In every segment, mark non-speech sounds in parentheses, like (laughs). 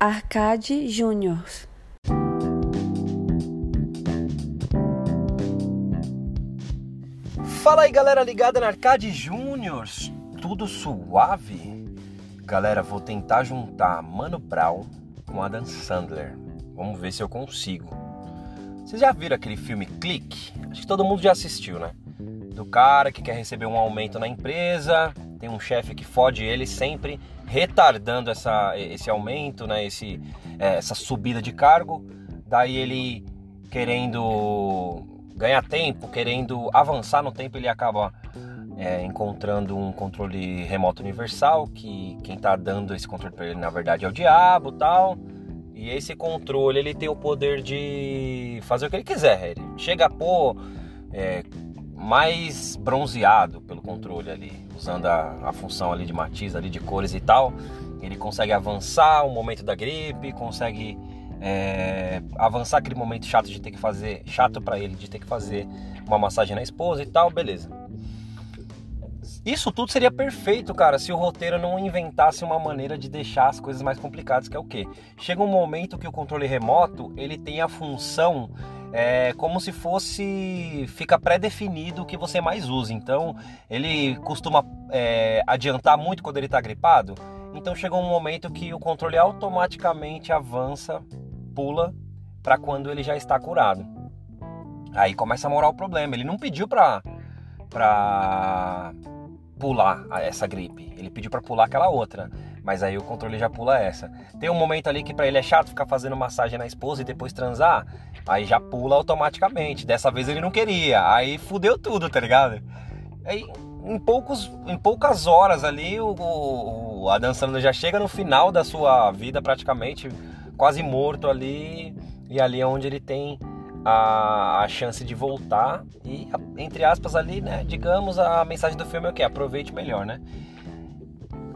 Arcade Júnior. Fala aí galera ligada na Arcade Júnior, tudo suave? Galera, vou tentar juntar Mano Brown com Adam Sandler. Vamos ver se eu consigo. Vocês já viram aquele filme Clique? Acho que todo mundo já assistiu, né? Do cara que quer receber um aumento na empresa, tem um chefe que fode ele sempre, retardando essa, esse aumento, né? Esse, é, essa subida de cargo. Daí ele querendo ganhar tempo, querendo avançar no tempo, ele acaba é, encontrando um controle remoto universal, que quem está dando esse controle para ele na verdade é o diabo tal. E esse controle ele tem o poder de fazer o que ele quiser. Ele chega a pôr é, mais bronzeado pelo controle ali, usando a, a função ali de matiz ali de cores e tal. Ele consegue avançar o momento da gripe, consegue é, avançar aquele momento chato de ter que fazer, chato para ele de ter que fazer uma massagem na esposa e tal, beleza. Isso tudo seria perfeito, cara, se o roteiro não inventasse uma maneira de deixar as coisas mais complicadas, que é o quê? Chega um momento que o controle remoto, ele tem a função é, como se fosse fica pré-definido o que você mais usa. Então, ele costuma é, adiantar muito quando ele está gripado. Então, chega um momento que o controle automaticamente avança pula para quando ele já está curado. Aí começa a morar o problema. Ele não pediu para para pular essa gripe. Ele pediu para pular aquela outra, mas aí o controle já pula essa. Tem um momento ali que para ele é chato ficar fazendo massagem na esposa e depois transar, aí já pula automaticamente. Dessa vez ele não queria, aí fudeu tudo, tá ligado? Aí em, poucos, em poucas horas ali o, o, o Adam Sandler já chega no final da sua vida praticamente quase morto ali, e ali é onde ele tem a, a chance de voltar. E, entre aspas, ali, né, digamos, a mensagem do filme é o que? Aproveite melhor, né?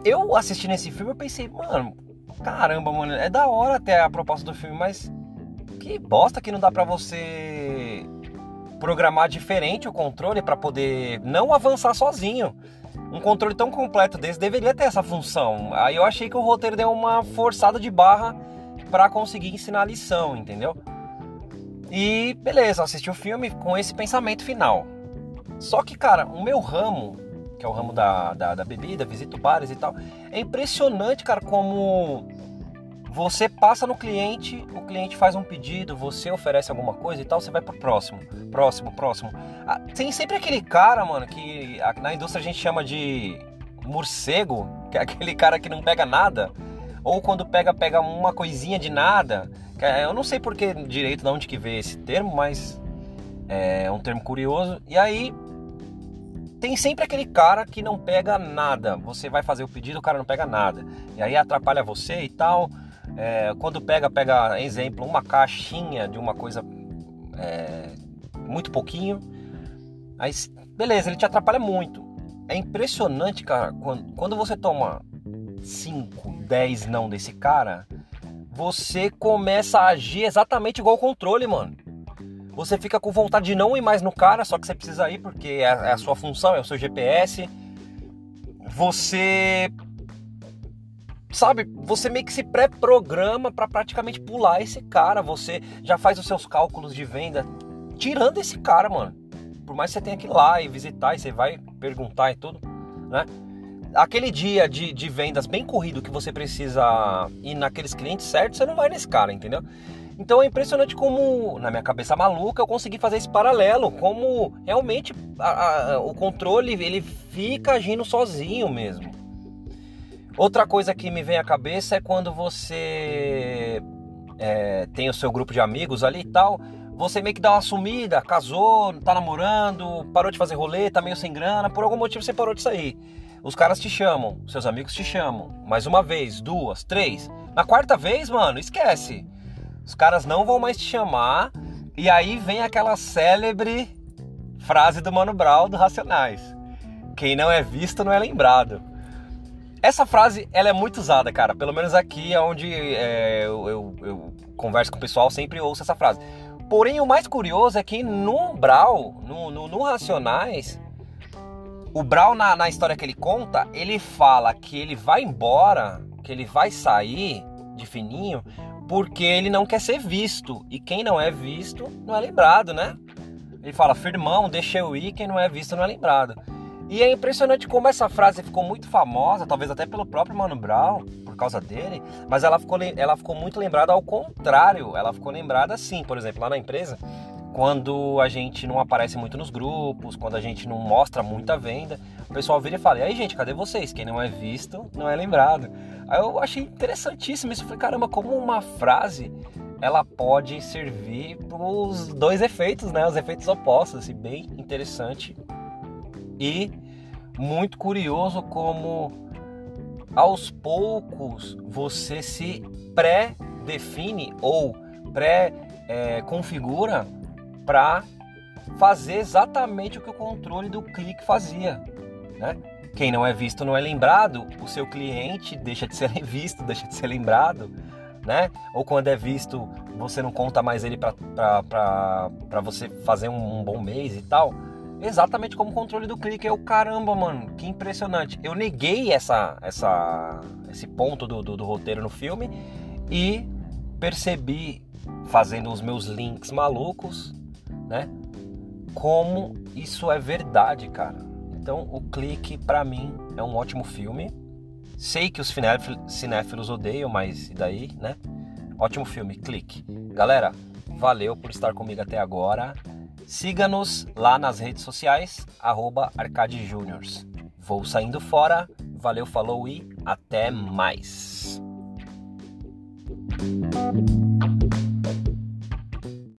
Eu assistindo esse filme, eu pensei, mano, caramba, mano, é da hora até a proposta do filme, mas que bosta que não dá pra você programar diferente o controle para poder não avançar sozinho. Um controle tão completo desse deveria ter essa função. Aí eu achei que o roteiro deu uma forçada de barra para conseguir ensinar a lição, entendeu? E beleza, assisti o filme com esse pensamento final. Só que, cara, o meu ramo, que é o ramo da, da, da bebida, visito bares e tal, é impressionante, cara, como você passa no cliente, o cliente faz um pedido, você oferece alguma coisa e tal, você vai pro próximo, próximo, próximo. Ah, tem sempre aquele cara, mano, que na indústria a gente chama de morcego, que é aquele cara que não pega nada ou quando pega, pega uma coisinha de nada. É, eu não sei porque direito de onde que veio esse termo, mas é um termo curioso. E aí tem sempre aquele cara que não pega nada. Você vai fazer o pedido, o cara não pega nada. E aí atrapalha você e tal. É, quando pega, pega, exemplo, uma caixinha de uma coisa é, muito pouquinho. Aí, beleza, ele te atrapalha muito. É impressionante, cara, quando, quando você toma 5, 10 não desse cara, você começa a agir exatamente igual o controle, mano. Você fica com vontade de não ir mais no cara, só que você precisa ir porque é, é a sua função, é o seu GPS. Você sabe, você meio que se pré-programa para praticamente pular esse cara. Você já faz os seus cálculos de venda tirando esse cara, mano. Por mais que você tenha que ir lá e visitar e você vai perguntar e tudo, né? aquele dia de, de vendas bem corrido que você precisa ir naqueles clientes certos, você não vai nesse cara, entendeu? Então é impressionante como, na minha cabeça maluca, eu consegui fazer esse paralelo, como realmente a, a, o controle ele fica agindo sozinho mesmo. Outra coisa que me vem à cabeça é quando você é, tem o seu grupo de amigos ali e tal, você meio que dá uma sumida, casou, tá namorando, parou de fazer rolê, tá meio sem grana, por algum motivo você parou de sair. Os caras te chamam, seus amigos te chamam. Mais uma vez, duas, três. Na quarta vez, mano, esquece. Os caras não vão mais te chamar. E aí vem aquela célebre frase do Mano Brown do Racionais. Quem não é visto não é lembrado. Essa frase, ela é muito usada, cara. Pelo menos aqui é onde é, eu, eu, eu, converso com o pessoal, sempre ouço essa frase. Porém, o mais curioso é que no Brau, no, no, no Racionais, o Brown, na, na história que ele conta, ele fala que ele vai embora, que ele vai sair de fininho, porque ele não quer ser visto. E quem não é visto não é lembrado, né? Ele fala, firmão, deixa eu ir, quem não é visto não é lembrado. E é impressionante como essa frase ficou muito famosa, talvez até pelo próprio Mano Brown, por causa dele, mas ela ficou, ela ficou muito lembrada ao contrário. Ela ficou lembrada assim, por exemplo, lá na empresa, quando a gente não aparece muito nos grupos, quando a gente não mostra muita venda, o pessoal vira e fala: e aí, gente, cadê vocês? Quem não é visto não é lembrado. Aí eu achei interessantíssimo isso. Eu falei: caramba, como uma frase ela pode servir para os dois efeitos, né? Os efeitos opostos, assim, bem interessante e muito curioso como aos poucos você se pré-define ou pré-configura para fazer exatamente o que o controle do clique fazia. Né? Quem não é visto não é lembrado, o seu cliente deixa de ser (laughs) visto, deixa de ser lembrado. Né? Ou quando é visto, você não conta mais ele para você fazer um, um bom mês e tal exatamente como o controle do clique. Eu, caramba, mano, que impressionante. Eu neguei essa, essa, esse ponto do, do, do roteiro no filme e percebi, fazendo os meus links malucos, né? Como isso é verdade, cara. Então, o Clique, para mim, é um ótimo filme. Sei que os cinéfilos odeiam, mas e daí, né? Ótimo filme, Clique. Galera, valeu por estar comigo até agora. Siga-nos lá nas redes sociais, arroba. Vou saindo fora, valeu, falou e até mais.